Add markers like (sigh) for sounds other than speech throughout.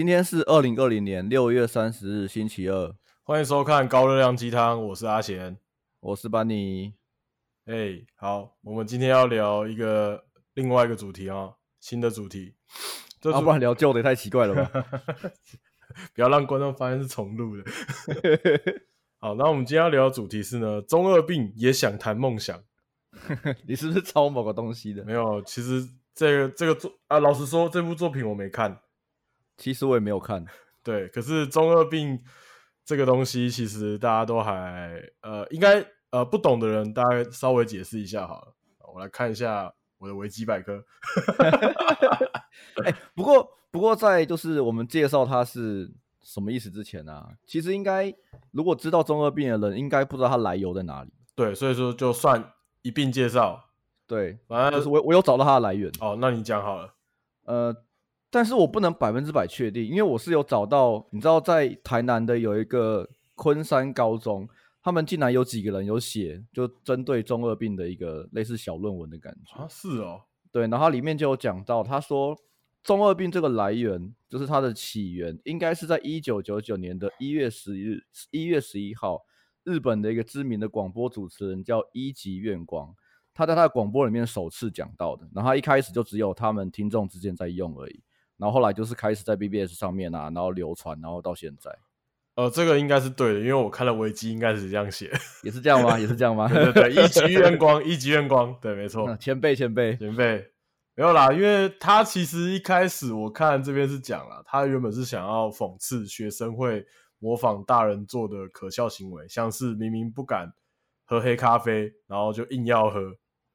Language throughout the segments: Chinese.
今天是二零二零年六月三十日，星期二。欢迎收看高热量鸡汤，我是阿贤，我是班尼。哎、hey，好，我们今天要聊一个另外一个主题啊，新的主题。要、啊、不然聊旧的也太奇怪了吧？(laughs) 不要让观众发现是重录的。(laughs) 好，那我们今天要聊的主题是呢，中二病也想谈梦想。(laughs) 你是不是抄某个东西的？没有，其实这个这个作啊，老实说，这部作品我没看。其实我也没有看。(laughs) 对，可是中二病。这个东西其实大家都还呃，应该呃不懂的人，大概稍微解释一下好了。我来看一下我的维基百科。哎、欸，不过不过在就是我们介绍它是什么意思之前啊，其实应该如果知道中二病的人，应该不知道它来由在哪里。对，所以说就算一并介绍。对，反正就是我我有找到它的来源。哦，那你讲好了。呃。但是我不能百分之百确定，因为我是有找到，你知道，在台南的有一个昆山高中，他们竟然有几个人有写，就针对中二病的一个类似小论文的感觉啊，是哦，对，然后它里面就有讲到，他说中二病这个来源，就是它的起源，应该是在一九九九年的一月十日，一月十一号，日本的一个知名的广播主持人叫一级院光，他在他的广播里面首次讲到的，然后他一开始就只有他们听众之间在用而已。然后后来就是开始在 BBS 上面啊，然后流传，然后到现在。呃，这个应该是对的，因为我看了维基，应该是这样写，也是这样吗？也是这样吗？(laughs) 对对对，一级院光，一级院光，对，没错。前辈，前辈，前辈，没有啦，因为他其实一开始我看这边是讲了，他原本是想要讽刺学生会模仿大人做的可笑行为，像是明明不敢喝黑咖啡，然后就硬要喝，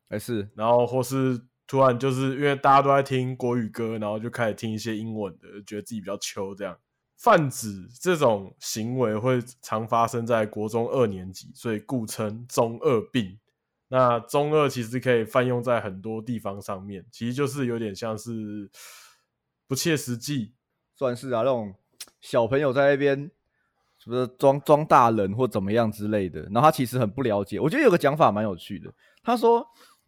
还是，然后或是。突然就是因为大家都在听国语歌，然后就开始听一些英文的，觉得自己比较秋。这样泛指这种行为会常发生在国中二年级，所以故称中二病。那中二其实可以泛用在很多地方上面，其实就是有点像是不切实际，算是啊，那种小朋友在那边是不是装装大人或怎么样之类的，然后他其实很不了解。我觉得有个讲法蛮有趣的，他说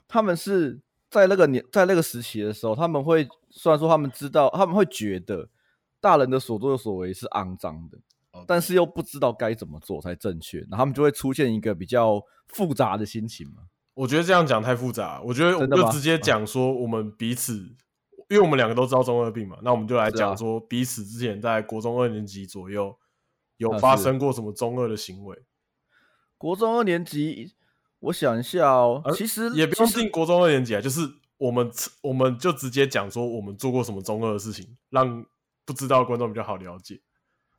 他们是。在那个年，在那个时期的时候，他们会虽然说他们知道，他们会觉得大人的所作所为是肮脏的.但是又不知道该怎么做才正确，然后他们就会出现一个比较复杂的心情嘛。我觉得这样讲太复杂，我觉得我们就直接讲说我们彼此，因为我们两个都知道中二病嘛，那我们就来讲说彼此之前在国中二年级左右有发生过什么中二的行为。国中二年级。我想一下哦，其实也不用定国中二年级啊，就是我们我们就直接讲说我们做过什么中二的事情，让不知道观众比较好了解。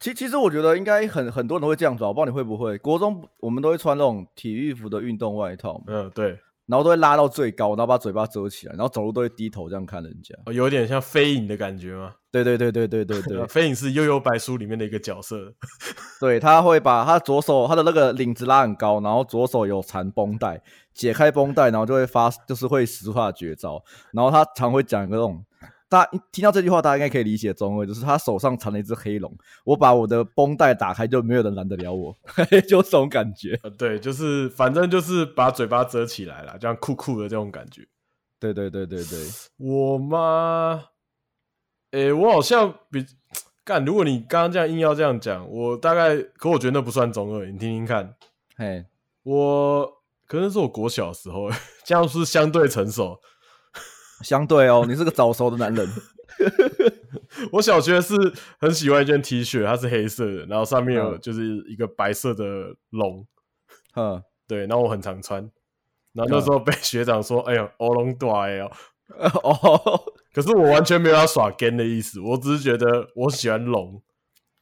其其实我觉得应该很很多人都会这样子，我不知道你会不会。国中我们都会穿那种体育服的运动外套，嗯，对。然后都会拉到最高，然后把嘴巴遮起来，然后走路都会低头这样看人家，哦、有点像飞影的感觉吗？(laughs) 对对对对对对 (laughs) 对，飞影是《悠悠白书》里面的一个角色。(laughs) 对，他会把他左手他的那个领子拉很高，然后左手有缠绷带，解开绷带，然后就会发，就是会使出他的绝招。然后他常会讲一个这种。大家听到这句话，大家应该可以理解中二，就是他手上缠了一只黑龙，我把我的绷带打开，就没有人拦得了我，(laughs) 就这种感觉。对，就是反正就是把嘴巴遮起来了，这样酷酷的这种感觉。对对对对对，我妈？诶、欸，我好像比干。如果你刚刚这样硬要这样讲，我大概，可我觉得那不算中二，你听听看。嘿，我可能是我国小的时候，(laughs) 这样是相对成熟。相对哦，你是个早熟的男人。(laughs) 我小学是很喜欢一件 T 恤，它是黑色的，然后上面有就是一个白色的龙。嗯，(laughs) 对，然后我很常穿。然后那时候被学长说：“哎呀，欧龙大哦。(laughs) ”哦，可是我完全没有要耍 gay 的意思，我只是觉得我喜欢龙。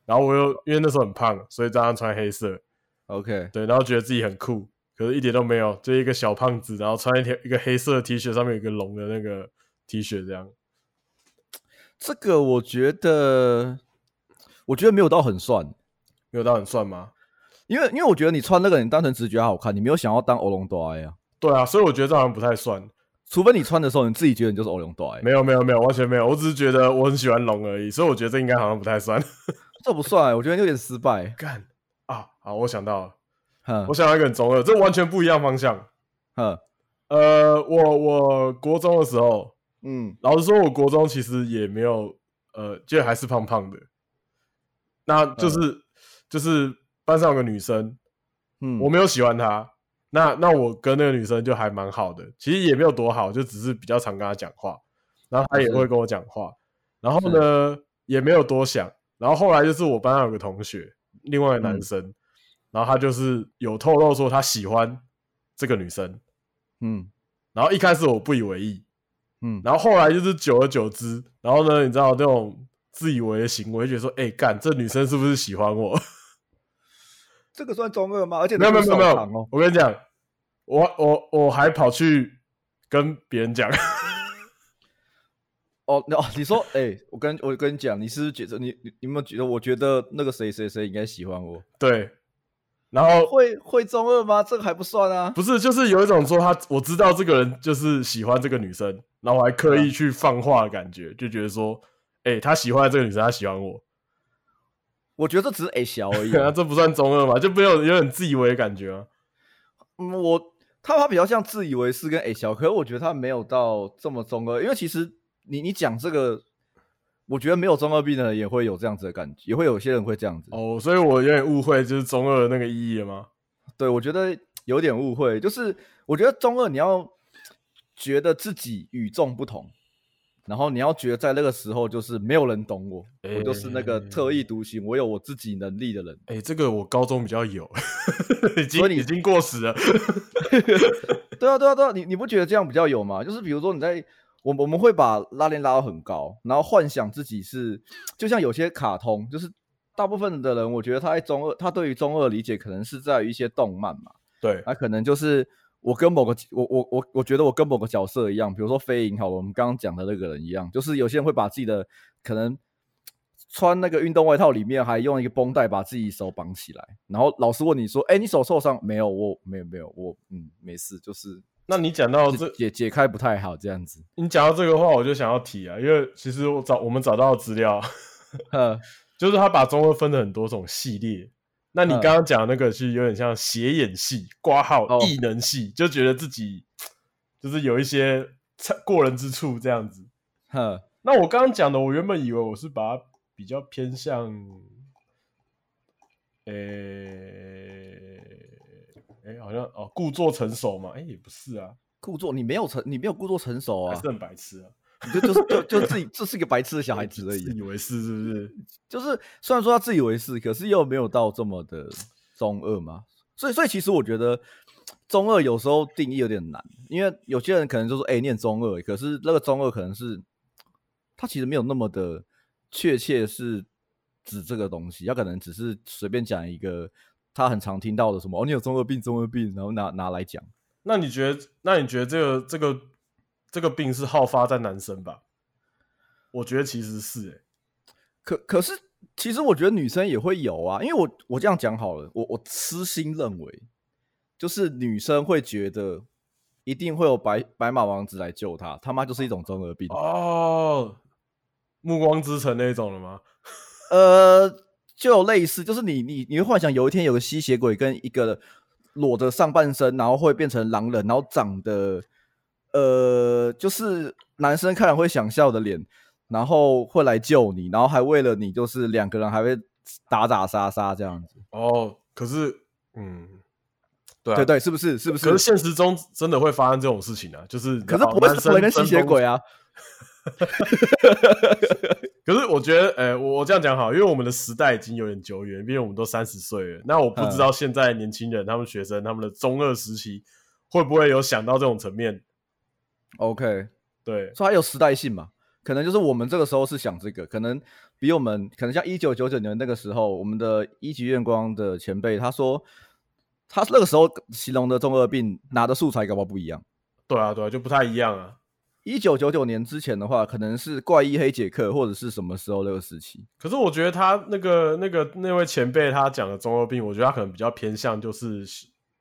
然后我又因为那时候很胖，所以照样穿黑色。OK，对，然后觉得自己很酷。可是一点都没有，就一个小胖子，然后穿一条一个黑色的 T 恤，上面有一个龙的那个 T 恤，这样。(tsk) 这个我觉得，我觉得没有到很帅，没有到很帅吗？因为因为我觉得你穿那个，你单纯只是觉得好看，你没有想要当欧龙多爱啊。对啊，所以我觉得这好像不太算，除非你穿的时候你自己觉得你就是欧龙多爱。没有没有没有，完全没有，我只是觉得我很喜欢龙而已，所以我觉得这应该好像不太算。(laughs) 这不算，我觉得有点失败。干啊！好，我想到了。嗯、我想要一个很中二，这完全不一样方向。嗯，呃，我我国中的时候，嗯，老实说，我国中其实也没有，呃，就还是胖胖的。那就是、嗯、就是班上有个女生，嗯，我没有喜欢她，那那我跟那个女生就还蛮好的，其实也没有多好，就只是比较常跟她讲话，然后她也会跟我讲话，然后呢也没有多想，然后后来就是我班上有个同学，另外一个男生，嗯、然后他就是有透露说他喜欢这个女生，嗯，然后一开始我不以为意。嗯，然后后来就是久而久之，然后呢，你知道那种自以为的行为，觉得说，哎，干这女生是不是喜欢我？(laughs) 这个算中二吗？而且没有没有没有没有，我跟你讲，我我我还跑去跟别人讲。哦，哦，你说，哎，我跟我跟你讲，你是不是觉得你你有没有觉得？我觉得那个谁谁谁应该喜欢我？对。然后会会中二吗？这个还不算啊。不是，就是有一种说他我知道这个人就是喜欢这个女生，然后我还刻意去放话的感觉，就觉得说，哎、欸，他喜欢这个女生，他喜欢我。我觉得这只是矮小而已、啊，(laughs) 这不算中二嘛？就没有有点自以为的感觉啊。嗯，我他他比较像自以为是跟矮小，可是我觉得他没有到这么中二，因为其实你你讲这个。我觉得没有中二病的人也会有这样子的感觉，也会有些人会这样子。哦，所以我有点误会，就是中二的那个意义了吗？对，我觉得有点误会，就是我觉得中二你要觉得自己与众不同，然后你要觉得在那个时候就是没有人懂我，欸、我就是那个特立独行，我有我自己能力的人。哎、欸，这个我高中比较有，(laughs) 已经已经过时了。(laughs) 对啊，对啊，对啊，你你不觉得这样比较有吗？就是比如说你在。我我们会把拉链拉到很高，然后幻想自己是，就像有些卡通，就是大部分的人，我觉得他在中二，他对于中二理解可能是在于一些动漫嘛，对，那可能就是我跟某个我我我我觉得我跟某个角色一样，比如说飞影好了，我们刚刚讲的那个人一样，就是有些人会把自己的可能穿那个运动外套里面还用一个绷带把自己手绑起来，然后老师问你说，哎，你手受伤没有？我没有没有，我嗯没事，就是。那你讲到这解解开不太好，这样子。你讲到这个话，我就想要提啊，因为其实我找我们找到资料，(laughs) 就是他把中二分了很多种系列。那你刚刚讲的那个是有点像斜眼系、挂号异能系，就觉得自己就是有一些过人之处这样子。那我刚刚讲的，我原本以为我是把它比较偏向，诶、欸。哎、欸，好像哦，故作成熟嘛？哎、欸，也不是啊，故作你没有成，你没有故作成熟啊，还是很白痴啊？你就就是就就自己 (laughs) 这是一个白痴的小孩子而已，自以为是是不是？就是虽然说他自以为是，可是又没有到这么的中二嘛。所以所以其实我觉得中二有时候定义有点难，因为有些人可能就说哎，念中二，可是那个中二可能是他其实没有那么的确切是指这个东西，他可能只是随便讲一个。他很常听到的什么哦，你有中二病，中二病，然后拿拿来讲。那你觉得，那你觉得这个这个这个病是好发在男生吧？我觉得其实是哎、欸，可可是其实我觉得女生也会有啊，因为我我这样讲好了，我我私心认为，就是女生会觉得一定会有白白马王子来救她，他妈就是一种中二病哦，暮光之城那种了吗？呃。就有类似，就是你你你会幻想有一天有个吸血鬼跟一个裸着上半身，然后会变成狼人，然后长得呃，就是男生看了会想笑的脸，然后会来救你，然后还为了你，就是两个人还会打打杀杀这样子。哦，可是嗯，对、啊、对对，是不是是不是？可是现实中真的会发生这种事情啊，就是可是不会是跟吸血鬼啊。(laughs) (laughs) 可是我觉得，哎、欸，我这样讲好，因为我们的时代已经有点久远，毕竟我们都三十岁了。那我不知道现在年轻人、他们学生、他们的中二时期会不会有想到这种层面？OK，对，所以还有时代性嘛？可能就是我们这个时候是想这个，可能比我们可能像一九九九年那个时候，我们的一级院光的前辈他说，他那个时候形容的中二病拿的素材搞不好不一样。对啊，对啊，就不太一样啊。一九九九年之前的话，可能是怪异黑杰克，或者是什么时候那个时期。可是我觉得他那个那个那位前辈他讲的中二病，我觉得他可能比较偏向就是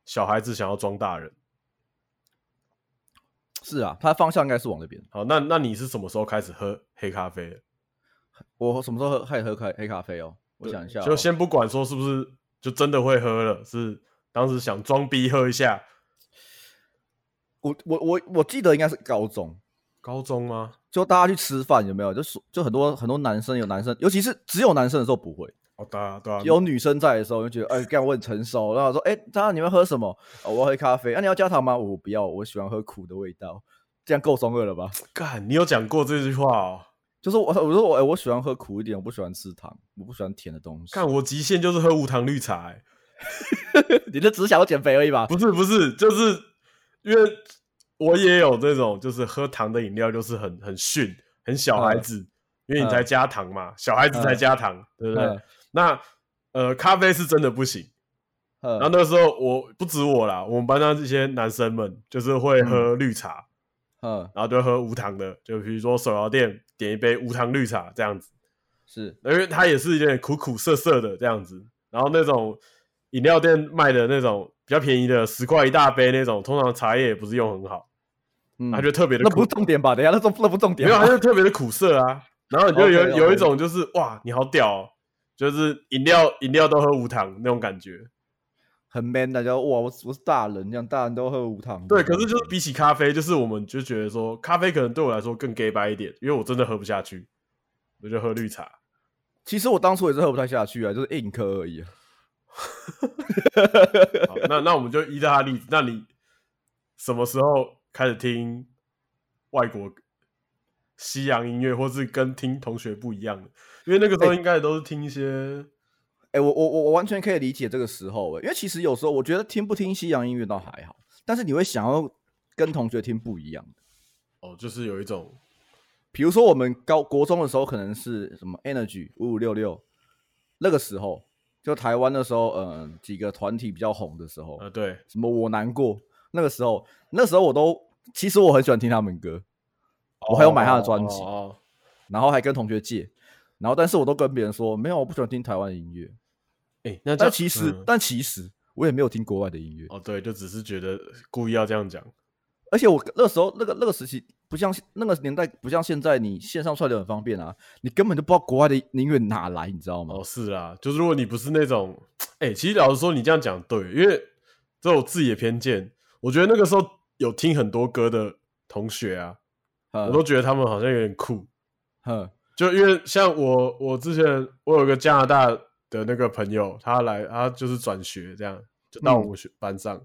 小孩子想要装大人。是啊，他方向应该是往那边。好，那那你是什么时候开始喝黑咖啡的？我什么时候喝开始喝开黑咖啡哦？我想一下哦，就先不管说是不是就真的会喝了，是当时想装逼喝一下。我我我我记得应该是高中。高中吗？就大家去吃饭有没有？就是就很多很多男生有男生，尤其是只有男生的时候不会。哦，对啊，对啊。有女生在的时候，就觉得哎，干我很成熟。然后说，哎，大家你们喝什么？哦，我要喝咖啡。那、啊、你要加糖吗？我不要，我喜欢喝苦的味道。这样够中二了吧？干，你有讲过这句话哦。就是我，我说我，哎，我喜欢喝苦一点，我不喜欢吃糖，我不喜欢甜的东西。看我极限就是喝无糖绿茶，哎，(laughs) 你这只想要减肥而已吧？不是，不是，就是因为我也有这种，就是喝糖的饮料，就是很很逊，很小孩子，嗯、因为你才加糖嘛，嗯、小孩子才加糖，嗯、对不对？嗯。那呃，咖啡是真的不行。然后那个时候我不止我啦，我们班上这些男生们就是会喝绿茶，嗯，然后就喝无糖的，就比如说手摇店点一杯无糖绿茶这样子，是，因为它也是有点苦苦涩涩的这样子。然后那种饮料店卖的那种比较便宜的十块一大杯那种，通常茶叶也不是用很好，嗯，它就特别的苦。那不是重点吧？等下，那那不重点，没有，它就特别的苦涩啊。然后你就有 okay, okay. 有一种就是哇，你好屌哦。就是饮料，饮料都喝无糖那种感觉，很 man 的，就哇，我我是大人，这样大人都喝无糖。对，可是就是比起咖啡，就是我们就觉得说，咖啡可能对我来说更 gay 白一点，因为我真的喝不下去，我就喝绿茶。其实我当初也是喝不太下去啊，就是硬喝而已啊。(laughs) 好，那那我们就依照他例子，那你什么时候开始听外国西洋音乐，或是跟听同学不一样的？因为那个时候应该都是听一些，哎、欸，我我我我完全可以理解这个时候，因为其实有时候我觉得听不听西洋音乐倒还好，但是你会想要跟同学听不一样的，哦，就是有一种，比如说我们高国中的时候可能是什么 Energy 五五六六，那个时候就台湾的时候，嗯、呃，几个团体比较红的时候，呃，对，什么我难过，那个时候，那时候我都其实我很喜欢听他们歌，哦、我还有买他的专辑，哦、然后还跟同学借。然后，但是我都跟别人说，没有，我不喜欢听台湾的音乐。哎、欸，那但其实，嗯、但其实我也没有听国外的音乐。哦，对，就只是觉得故意要这样讲。而且我那时候那个那个时期，不像那个年代，不像现在，你线上串流很方便啊，你根本就不知道国外的音乐哪来，你知道吗？哦，是啊，就是如果你不是那种，哎、欸，其实老实说，你这样讲对，因为这我自己的偏见。我觉得那个时候有听很多歌的同学啊，嗯、我都觉得他们好像有点酷，哼。就因为像我，我之前我有个加拿大的那个朋友，他来，他就是转学这样，就到我们学班上，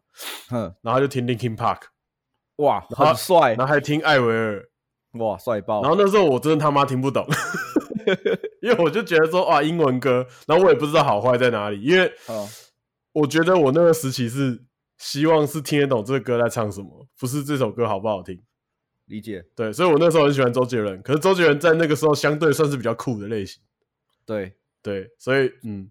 嗯，然后就听 Linkin Park，哇，很帅，然后还听艾薇儿，哇，帅爆。然后那时候我真的他妈听不懂，(laughs) 因为我就觉得说哇，英文歌，然后我也不知道好坏在哪里，因为我觉得我那个时期是希望是听得懂这个歌在唱什么，不是这首歌好不好听。理解，对，所以我那时候很喜欢周杰伦，可是周杰伦在那个时候相对算是比较酷的类型，对。对，所以嗯，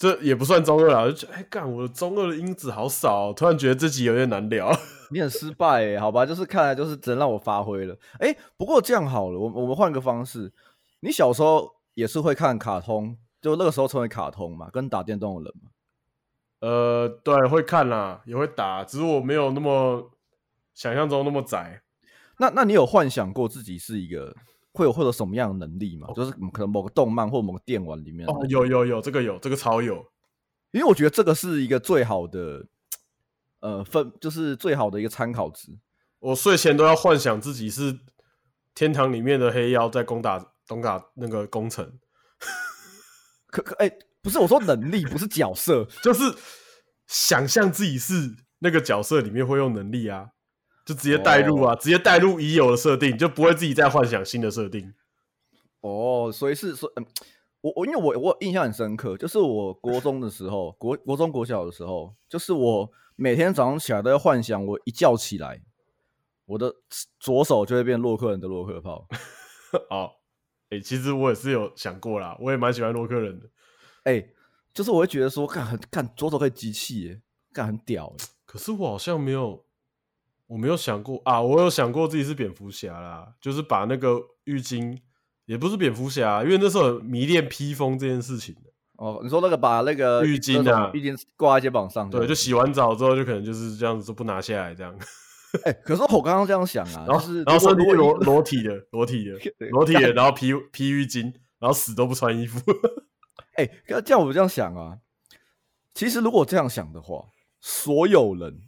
这也不算中二啦，就觉得哎干，我的中二的因子好少喔，突然觉得自己有点难聊，(laughs) 你很失败欸，好吧，就是看来就是只能让我发挥了，哎，不过这样好了，我我们换个方式，你小时候也是会看卡通，就那个时候成为卡通嘛，跟打电动的人嘛，呃，对，会看啦，也会打，只是我没有那么想象中那么宅。那那你有幻想过自己是一个会有会有什么样的能力吗？哦、就是可能某个动漫或某个电玩里面哦，有有有，这个有，这个超有，因为我觉得这个是一个最好的，呃，分就是最好的一个参考值。我睡前都要幻想自己是天堂里面的黑妖在攻打攻打那个工程。可可哎、欸，不是我说能力，不是角色，就是想象自己是那个角色里面会用能力啊。就直接带入啊，oh. 直接带入已有的设定，就不会自己再幻想新的设定。哦，oh, 所以是说，嗯，我我因为我我印象很深刻，就是我国中的时候，(laughs) 国国中国小的时候，就是我每天早上起来都要幻想，我一觉起来，我的左手就会变洛克人的洛克炮。(laughs) 哦，哎，其实我也是有想过啦，我也蛮喜欢洛克人的。哎、欸，就是我会觉得说，看很看左手可以机器耶，看很屌。可是我好像没有。我没有想过啊，我有想过自己是蝙蝠侠啦，就是把那个浴巾，也不是蝙蝠侠，因为那时候迷恋披风这件事情哦，你说那个把那个浴巾啊，浴巾挂在肩膀上，对，就洗完澡之后就可能就是这样子，不拿下来这样。(laughs) 哎、欸，可是我刚刚这样想啊，然后是然后身体裸裸体的，裸体的，裸体的，然后披披浴巾，然后死都不穿衣服。(laughs) 哎、欸，这样我这样想啊，其实如果这样想的话，所有人。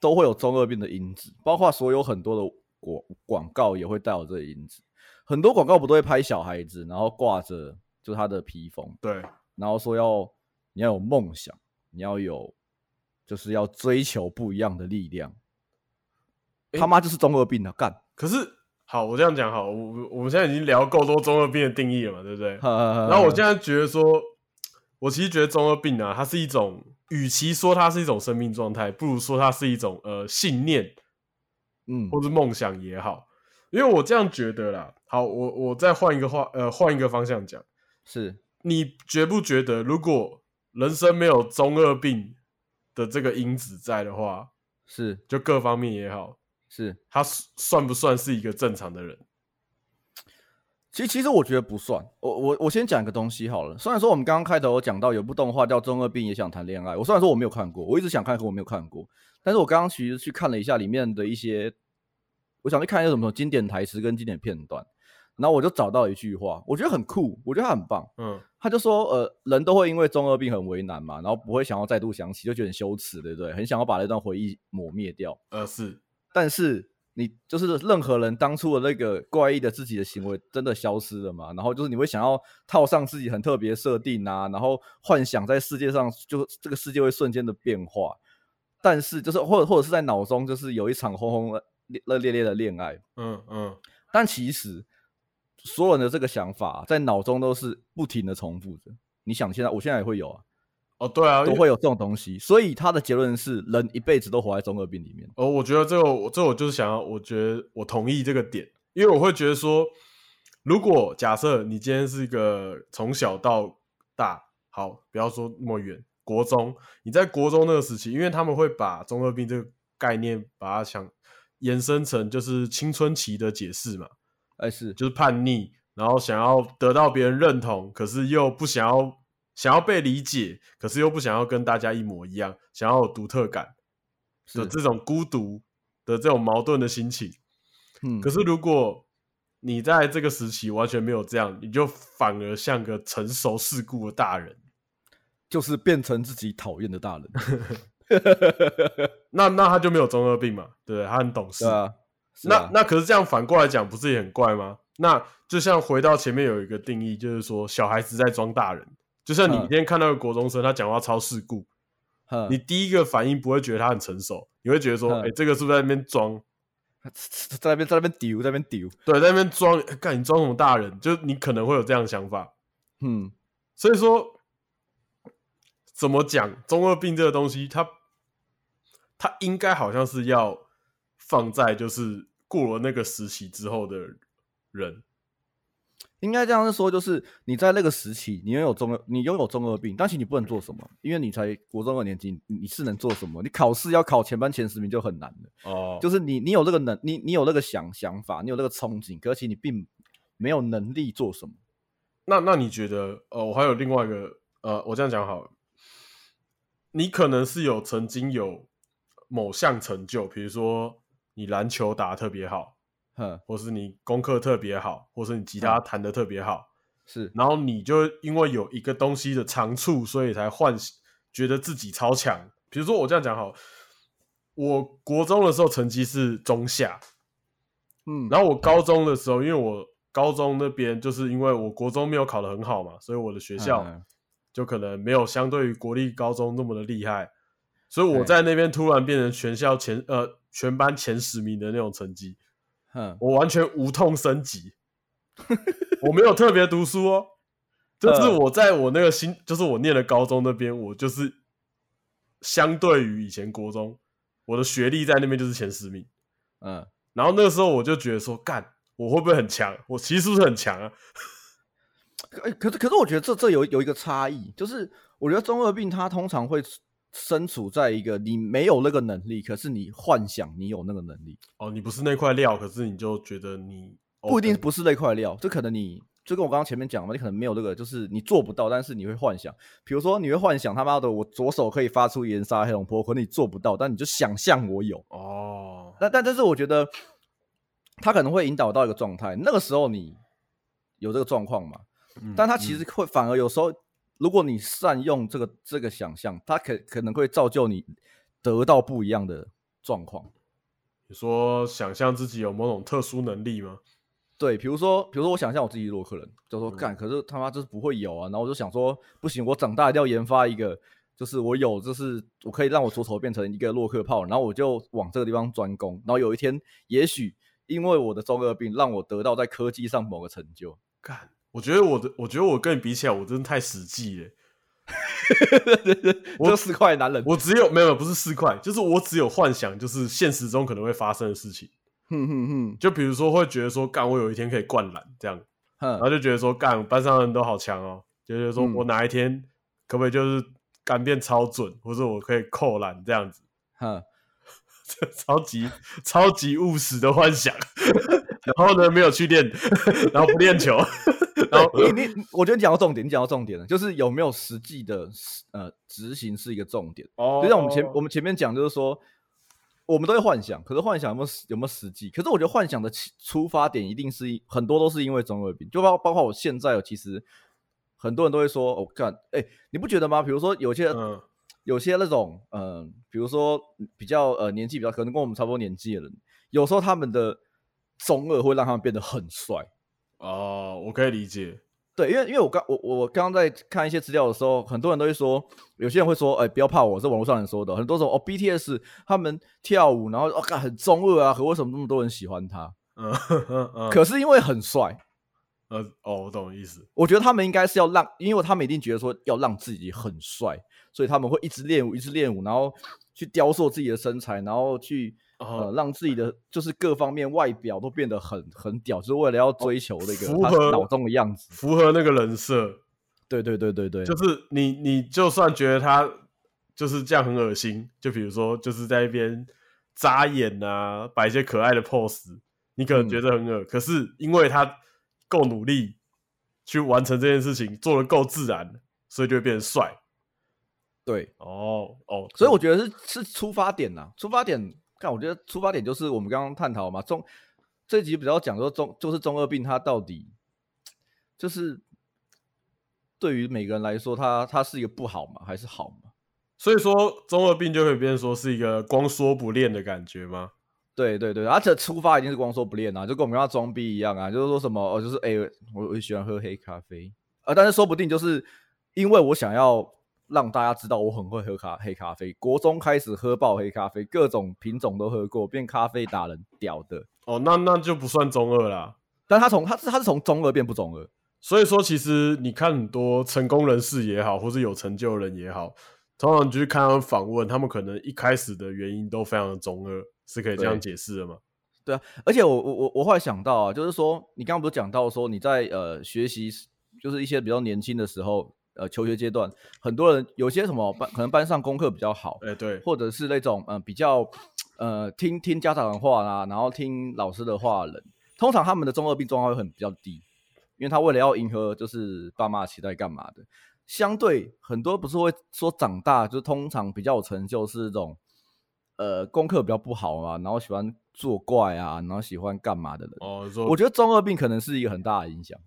都会有中二病的因子，包括所有很多的广广告也会带有这个因子。很多广告不都会拍小孩子，然后挂着就他的披风，对，然后说要你要有梦想，你要有就是要追求不一样的力量。欸、他妈就是中二病啊！干。可是好，我这样讲好，我我们现在已经聊够多中二病的定义了嘛，对不对？然后我现在觉得说，我其实觉得中二病啊，它是一种，与其说它是一种生命状态，不如说它是一种呃信念，嗯，或是梦想也好。因为我这样觉得啦。好，我我再换一个话，呃，换一个方向讲，是你觉不觉得，如果人生没有中二病的这个因子在的话，是就各方面也好，是他算不算是一个正常的人？其实，其实我觉得不算。我我我先讲一个东西好了。虽然说我们刚刚开头有讲到有部动画叫《中二病也想谈恋爱》，我虽然说我没有看过，我一直想看，可我没有看过。但是我刚刚其实去看了一下里面的一些，我想去看一些什么经典台词跟经典片段。然后我就找到一句话，我觉得很酷，我觉得他很棒。嗯，他就说，呃，人都会因为中二病很为难嘛，然后不会想要再度想起，就觉得很羞耻，对不对？很想要把那段回忆抹灭掉。呃，是。但是你就是任何人当初的那个怪异的自己的行为真的消失了嘛？然后就是你会想要套上自己很特别设定啊，然后幻想在世界上就这个世界会瞬间的变化。但是就是或者或者是在脑中就是有一场轰轰热烈烈的恋爱。嗯嗯。但其实。所有人的这个想法在脑中都是不停的重复着。你想，现在我现在也会有啊。哦，对啊，都会有这种东西。所以他的结论是，人一辈子都活在中二病里面。哦，我觉得这个，我这个我就是想要，我觉得我同意这个点，因为我会觉得说，如果假设你今天是一个从小到大，好，不要说那么远，国中，你在国中那个时期，因为他们会把中二病这个概念，把它想延伸成就是青春期的解释嘛。哎，是，就是叛逆，然后想要得到别人认同，可是又不想要想要被理解，可是又不想要跟大家一模一样，想要有独特感的这种孤独的这种矛盾的心情。嗯，可是如果你在这个时期完全没有这样，你就反而像个成熟世故的大人，就是变成自己讨厌的大人。(laughs) 那那他就没有中二病嘛？对，他很懂事。那、啊、那可是这样反过来讲，不是也很怪吗？那就像回到前面有一个定义，就是说小孩子在装大人。就像你今天看到个国中生，他讲话超世故，你第一个反应不会觉得他很成熟，你会觉得说，哎、欸，这个是不是在那边装？(laughs) 在那边在那边丢，在那边丢。对，在那边装，干你装什么大人？就你可能会有这样的想法。嗯，所以说怎么讲中二病这个东西，它它应该好像是要。放在就是过了那个时期之后的人，应该这样说，就是你在那个时期，你拥有中二，你拥有中二病，但是你不能做什么，因为你才国中二年级，你是能做什么？你考试要考前班前十名就很难了。哦，就是你，你有这个能，你你有那个想想法，你有那个憧憬，可是你并没有能力做什么。那那你觉得？呃，我还有另外一个，呃，我这样讲好了，你可能是有曾经有某项成就，比如说。你篮球打得特别好，哼，或是你功课特别好，或是你吉他弹得特别好，是，然后你就因为有一个东西的长处，所以才幻觉得自己超强。比如说我这样讲好，我国中的时候成绩是中下，嗯，然后我高中的时候，因为我高中那边就是因为我国中没有考得很好嘛，所以我的学校就可能没有相对于国立高中那么的厉害，所以我在那边突然变成全校前呃。全班前十名的那种成绩，我完全无痛升级，(laughs) 我没有特别读书哦，就是我在我那个新，就是我念的高中那边，我就是相对于以前国中，我的学历在那边就是前十名，嗯，然后那个时候我就觉得说，干，我会不会很强？我其实是不是很强啊？可可是可是我觉得这这有有一个差异，就是我觉得中二病它通常会。身处在一个你没有那个能力，可是你幻想你有那个能力。哦，你不是那块料，可是你就觉得你、不一定不是那块料，就可能你就跟我刚刚前面讲嘛，你可能没有那个，就是你做不到，但是你会幻想，比如说你会幻想他妈的我左手可以发出炎杀黑龙波，可能你做不到，但你就想象我有哦，那但但是我觉得他可能会引导到一个状态，那个时候你有这个状况嘛，嗯、但他其实会反而有时候。如果你善用这个这个想象，它可可能会造就你得到不一样的状况。你说想象自己有某种特殊能力吗？对，比如说，比如说，我想象我自己是洛克人，就说干，嗯、可是他妈就是不会有啊。然后我就想说，不行，我长大一定要研发一个，就是我有，就是我可以让我左手变成一个洛克炮，然后我就往这个地方专攻。然后有一天，也许因为我的中二病，让我得到在科技上某个成就。干，我觉得我的，我觉得我跟你比起来，我真的太实际了。(laughs) 我四块男人，我只有没有，不是四块，就是我只有幻想，就是现实中可能会发生的事情。哼哼哼，就比如说会觉得说，干我有一天可以灌篮这样，然后就觉得说，干班上的人都好强哦，就觉得说我哪一天可不可以就是干变超准，或者我可以扣篮这样子，哼，(laughs) 超级超级务实的幻想。(laughs) 然后呢，没有去练，然后不练球，然后你你，我觉得你讲到重点，你讲到重点了，就是有没有实际的呃执行是一个重点。哦，就像我们前我们前面讲，就是说。我们都会幻想，可是幻想有没有有没有实际？可是我觉得幻想的出发点一定是很多都是因为中二病，就包包括我现在有，其实很多人都会说，哦，干，哎，你不觉得吗？比如说有些、嗯、有些那种，嗯、呃，比如说比较呃年纪比较可能跟我们差不多年纪的人，有时候他们的中二会让他们变得很帅。哦，我可以理解。对，因为因为我刚我我刚刚在看一些资料的时候，很多人都会说，有些人会说，哎，不要怕我，是网络上人说的。很多时候哦，BTS 他们跳舞，然后哦，很中二啊，可为什么那么多人喜欢他？嗯嗯嗯，可是因为很帅。呃，哦，我懂意思。我觉得他们应该是要让，因为他们一定觉得说要让自己很帅，所以他们会一直练舞，一直练舞，然后去雕塑自己的身材，然后去。呃，让自己的就是各方面外表都变得很很屌，就是为了要追求那个符合脑中的样子，符合那个人设。对对对对对，就是你你就算觉得他就是这样很恶心，就比如说就是在一边眨眼啊，摆一些可爱的 pose，你可能觉得很恶，嗯、可是因为他够努力去完成这件事情，做的够自然，所以就会变帅。对，哦哦，所以我觉得是是出发点呐，出发点。看，我觉得出发点就是我们刚刚探讨嘛，中这集比较讲说中就是中二病，它到底就是对于每个人来说，它它是一个不好吗？还是好吗？所以说中二病就会变成说是一个光说不练的感觉吗？对对对，而且出发一定是光说不练啊，就跟我们刚刚装逼一样啊，就是说什么哦，就是哎、欸，我我喜欢喝黑咖啡啊，但是说不定就是因为我想要。让大家知道我很会喝咖黑咖啡。国中开始喝爆黑咖啡，各种品种都喝过，变咖啡达人，屌的。哦，那那就不算中二啦。但他从他是他是从中二变不中二。所以说，其实你看很多成功人士也好，或是有成就的人也好，通常你就去看他们访问，他们可能一开始的原因都非常的中二，是可以这样解释的吗？对，对啊，而且我我我我后来想到啊，就是说你刚刚不是讲到说你在呃学习，就是一些比较年轻的时候。呃，求学阶段，很多人有些什么班，可能班上功课比较好，哎、欸，对，或者是那种嗯、呃、比较呃听听家长的话啊，然后听老师的话的人，通常他们的中二病状况会很比较低，因为他为了要迎合就是爸妈期待干嘛的，相对很多不是会说长大就通常比较有成就，是这种呃功课比较不好啊，然后喜欢作怪啊，然后喜欢干嘛的人。哦，我觉得中二病可能是一个很大的影响。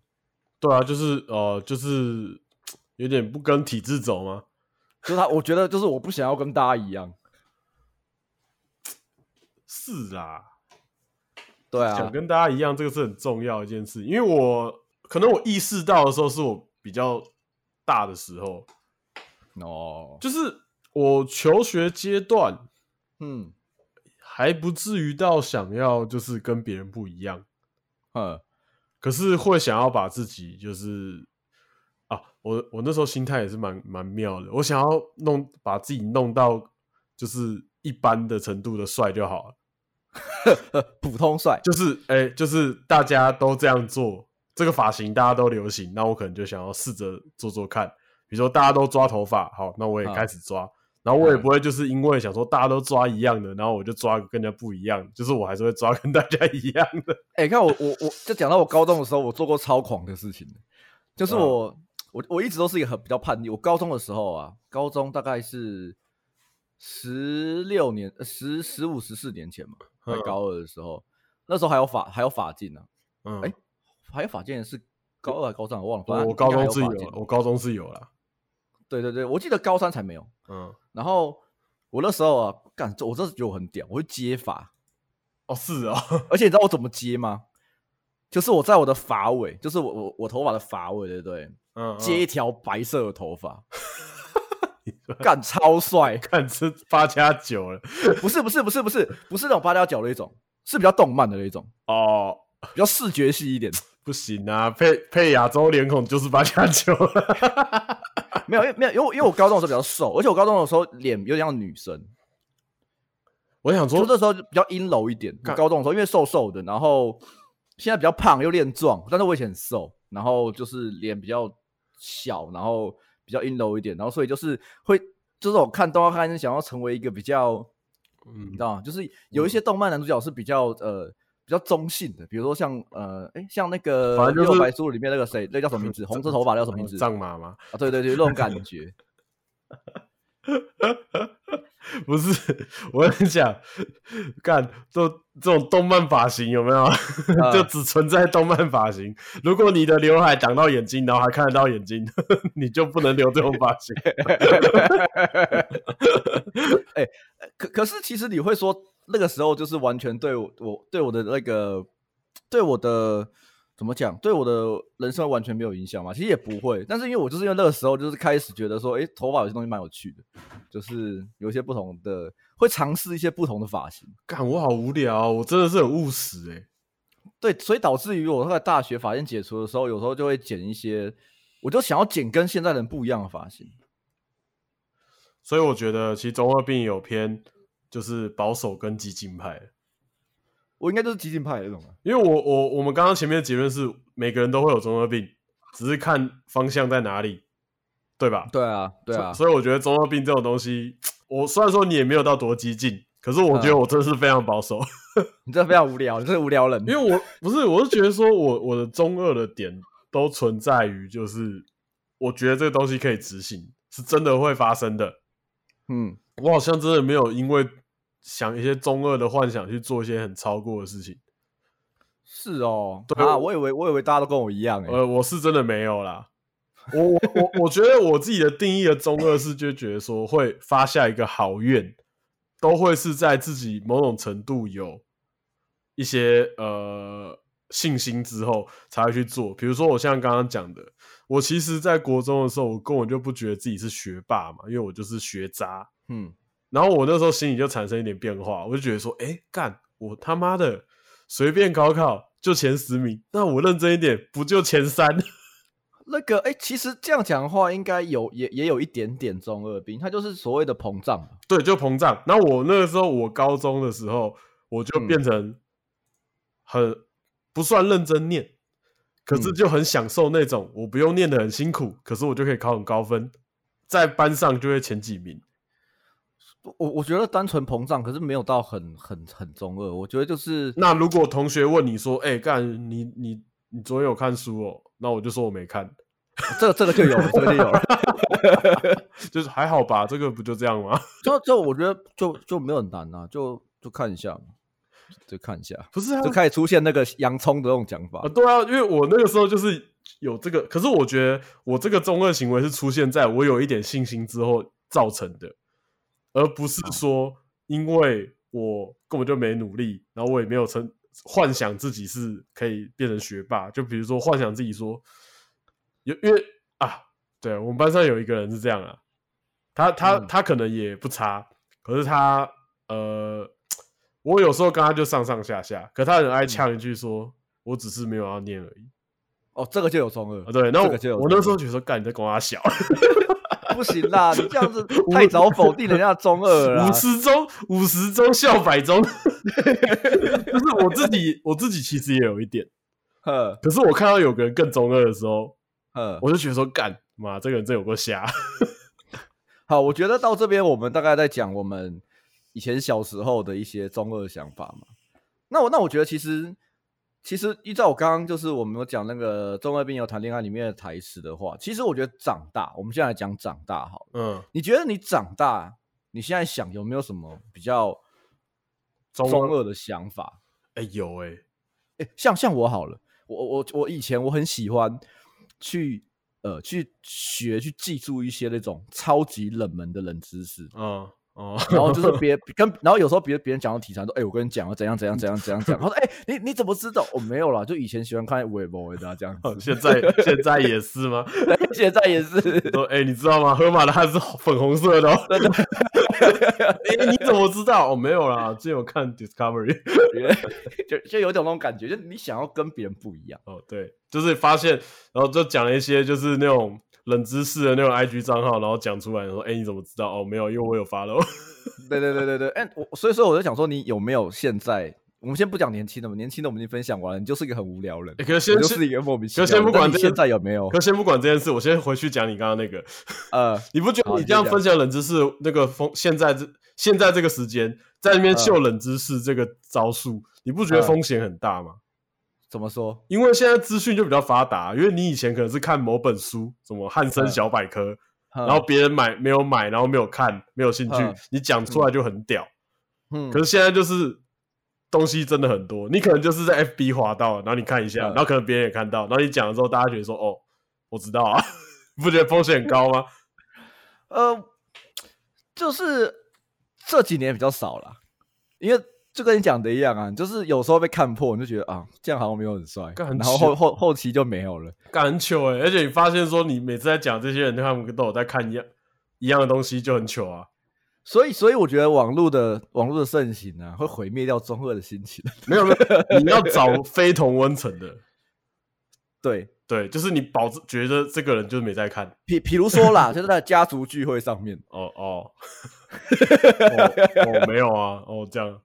对啊，就是呃就是。有点不跟体制走吗？就他，我觉得就是我不想要跟大家一样。(tsk) 是啦，对啊，想跟大家一样，这个是很重要的一件事。因为我可能我意识到的时候，是我比较大的时候。哦，就是我求学阶段，嗯，还不至于到想要就是跟别人不一样，嗯，可是会想要把自己就是。啊，我我那时候心态也是蛮蛮妙的，我想要弄把自己弄到就是一般的程度的帅就好了，(laughs) 普通帅就是哎、欸，就是大家都这样做，这个发型大家都流行，那我可能就想要试着做做看，比如说大家都抓头发，好，那我也开始抓，啊、然后我也不会就是因为想说大家都抓一样的，然后我就抓个跟人家不一样，就是我还是会抓跟大家一样的。哎、欸，看我我我就讲到我高中的时候，我做过超狂的事情，就是我。嗯我我一直都是一个很比较叛逆。我高中的时候啊，高中大概是十六年、十十五、十四年前嘛，在高二的时候，那时候还有法还有法禁呢。嗯，哎，还有法禁是高二还是高三？我忘了。反正我高中是有，我高中是有了。对对对，我记得高三才没有。嗯，然后我那时候啊，干，我真是觉得我很屌，我会接法。哦，是哦。而且你知道我怎么接吗？就是我在我的发尾，就是我我我头发的发尾，对不对？嗯，嗯，接一条白色的头发，(laughs) 干超帅，干吃八加九了。不是不是不是不是不是那种八加九的一种，是比较动漫的那种哦，比较视觉系一点。不行啊，配配亚洲脸孔就是八加九。(laughs) 没有，因为没有，因为因为我高中的时候比较瘦，而且我高中的时候脸有点像女生。我想说，就这时候比较阴柔一点。高中的时候因为瘦瘦的，然后现在比较胖又练壮，但是我以前很瘦，然后就是脸比较小，然后比较阴柔一点，然后所以就是会，就是我看动画看想要成为一个比较，嗯，你知道吗？就是有一些动漫男主角是比较呃。比较中性的，比如说像呃，哎，像那个《幽游白书》里面那个谁，那叫什么名字？(laughs) 红色头发叫什么名字？藏马吗？啊，对对对，那种感觉。(laughs) 不是，(laughs) 我跟你讲，干这这种动漫发型有没有？呃、(laughs) 就只存在动漫发型。如果你的刘海挡到眼睛，然后还看得到眼睛，(laughs) 你就不能留这种发型。(laughs) 哎，可可是，其实你会说。那个时候就是完全对我，我对我的那个，对我的怎么讲，对我的人生完全没有影响嘛？其实也不会，但是因为我就是因为那个时候就是开始觉得说，哎，头发有些东西蛮有趣的，就是有一些不同的，会尝试一些不同的发型。干，我好无聊，我真的是很务实哎。对，所以导致于我在大学发线解除的时候，有时候就会剪一些，我就想要剪跟现在人不一样的发型。所以我觉得其实中二病有偏。就是保守跟激进派，我应该就是激进派的那种。因为我我我们刚刚前面的结论是每个人都会有中二病，只是看方向在哪里，对吧？对啊，对啊。所以我觉得中二病这种东西，我虽然说你也没有到多激进，可是我觉得我真的是非常保守。(laughs) 你真的非常无聊，你是无聊人。因为我不是，我是觉得说我我的中二的点都存在于，就是我觉得这个东西可以执行，是真的会发生的。嗯，我好像真的没有因为。想一些中二的幻想去做一些很超过的事情，是哦，对啊，我以为我以为大家都跟我一样，呃，我是真的没有啦。我我我我觉得我自己的定义的中二是就觉得说会发下一个好愿，都会是在自己某种程度有一些呃信心之后才会去做。比如说我像刚刚讲的，我其实在国中的时候，我根本就不觉得自己是学霸嘛，因为我就是学渣，嗯。然后我那时候心里就产生一点变化，我就觉得说，哎，干，我他妈的随便考考就前十名，那我认真一点不就前三？(laughs) 那个，哎，其实这样讲的话，应该有也也有一点点中二病，他就是所谓的膨胀。对，就膨胀。然后我那个时候，我高中的时候，我就变成很不算认真念，嗯、可是就很享受那种我不用念的很辛苦，可是我就可以考很高分，在班上就会前几名。我我觉得单纯膨胀，可是没有到很很很中二。我觉得就是那如果同学问你说：“哎、欸，干你你你昨天有看书哦？”那我就说我没看。这个这个就有了，这个就有了，(laughs) 就是还好吧？这个不就这样吗？(laughs) 就就我觉得就就没有很难啊，就就看一下嘛，就看一下。不是啊，就开始出现那个洋葱的那种讲法啊。对啊，因为我那个时候就是有这个，可是我觉得我这个中二行为是出现在我有一点信心之后造成的。而不是说，因为我根本就没努力，然后我也没有成幻想自己是可以变成学霸。就比如说，幻想自己说，有因为啊，对我们班上有一个人是这样啊，他他他可能也不差，可是他呃，我有时候跟他就上上下下，可他很爱呛一句说，嗯、我只是没有要念而已。哦，这个就有中二啊，对，那我我那时候觉得说，干你在跟我小。(laughs) 不行啦，(laughs) 你这样子太早否定人家的中二了。五十中，五十中笑百中，(laughs) 就是我自己，我自己其实也有一点。(laughs) 呵，可是我看到有个人更中二的时候，呃，我就觉得说，干妈，这个人真有够瞎。好，我觉得到这边我们大概在讲我们以前小时候的一些中二想法嘛。那我那我觉得其实。其实依照我刚刚就是我们有讲那个中二病有谈恋爱里面的台词的话，其实我觉得长大，我们现在来讲长大好了。嗯，你觉得你长大，你现在想有没有什么比较中二的想法？哎，有哎，哎，像像我好了，我我我以前我很喜欢去呃去学去记住一些那种超级冷门的冷知识。嗯。哦，然后就是别 (laughs) 跟，然后有时候别别人讲到题材说，哎、欸，我跟你讲啊，怎样怎样怎样怎样讲，他说，哎、欸，你你怎么知道？我、哦、没有啦，就以前喜欢看微博的这样现在现在也是吗？(laughs) 现在也是。说，哎、欸，你知道吗？河马的汗是粉红色的、哦。(laughs) 哎、欸，你怎么知道？我、哦、没有啦，之前有看 Discovery，就就有点那种感觉，就你想要跟别人不一样。哦，对，就是发现，然后就讲了一些就是那种。冷知识的那种 IG 账号，然后讲出来说：“哎、欸，你怎么知道？哦，没有，因为我有 follow。(laughs) ”对对对对对，哎、欸，我所以说我在想说，你有没有现在？我们先不讲年轻的嘛，年轻的我们已经分享完了，你就是一个很无聊人。欸、可是先就是一个莫名其妙。可先不管现在有没有？可先不管这件事，我先回去讲你刚刚那个。呃，(laughs) 你不觉得你这样分享冷知识，那个风现在这现在这个时间在那边秀冷知识这个招数，呃、你不觉得风险很大吗？怎么说？因为现在资讯就比较发达，因为你以前可能是看某本书，什么汉森小百科，然后别人买没有买，然后没有看，没有兴趣，你讲出来就很屌。嗯，可是现在就是东西真的很多，你可能就是在 FB 滑到，然后你看一下，然后可能别人也看到，然后你讲了之后，大家觉得说哦，我知道啊，(laughs) 不觉得风险很高吗？(laughs) 呃，就是这几年比较少了，因为。就跟你讲的一样啊，就是有时候被看破，你就觉得啊，这样好像没有很帅，然后后后后期就没有了，干很糗哎、欸！而且你发现说，你每次在讲这些人，他们都有在看一样一样的东西，就很糗啊。所以，所以我觉得网络的网络的盛行啊，会毁灭掉中二的心情。没有没有，(laughs) 你要找非同温层的，对对，就是你保证觉得这个人就是没在看。比比如说啦，就是在家族聚会上面，哦哦，哦，哦 (laughs) 没有啊，哦这样。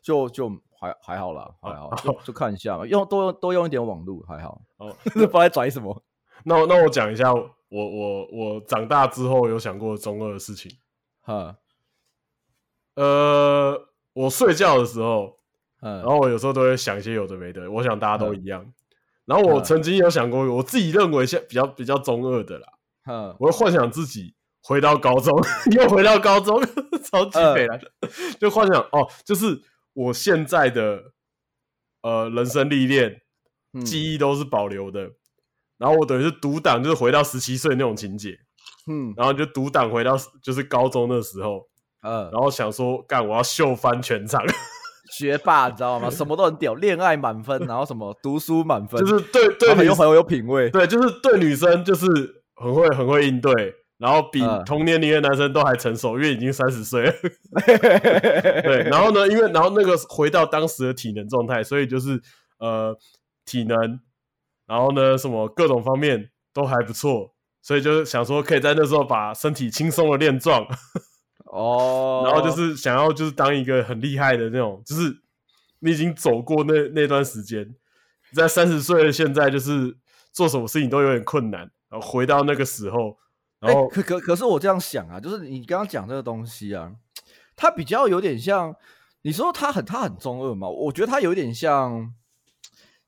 就就还还好啦，还好，就就看一下嘛，用多用多用一点网络还好。哦，(laughs) 不知道在拽什么。那那我讲一下，我我我长大之后有想过中二的事情。哈，呃，我睡觉的时候，然后我有时候都会想一些有的没的。我想大家都一样。然后我曾经有想过，我自己认为现比较比较中二的啦。嗯，我会幻想自己回到高中，(laughs) 又回到高中，(laughs) 超级北来的，就幻想哦，就是。我现在的呃人生历练、嗯、记忆都是保留的，然后我等于是读档，就是回到十七岁那种情节，嗯，然后就读档回到就是高中的时候，嗯，然后想说干我要秀翻全场，(laughs) 学霸你知道吗？什么都很屌，恋爱满分，然后什么读书满分，就是对对很有很有品味，对，就是对女生就是很会很会应对。然后比同年龄的男生都还成熟，因为已经三十岁了。(laughs) 对，然后呢，因为然后那个回到当时的体能状态，所以就是呃体能，然后呢什么各种方面都还不错，所以就是想说可以在那时候把身体轻松的练壮。(laughs) 哦，(laughs) 然后就是想要就是当一个很厉害的那种，就是你已经走过那那段时间，在三十岁的现在就是做什么事情都有点困难，然后回到那个时候。哎、欸，可可可是我这样想啊，就是你刚刚讲这个东西啊，它比较有点像，你说他很他很中二嘛？我觉得他有点像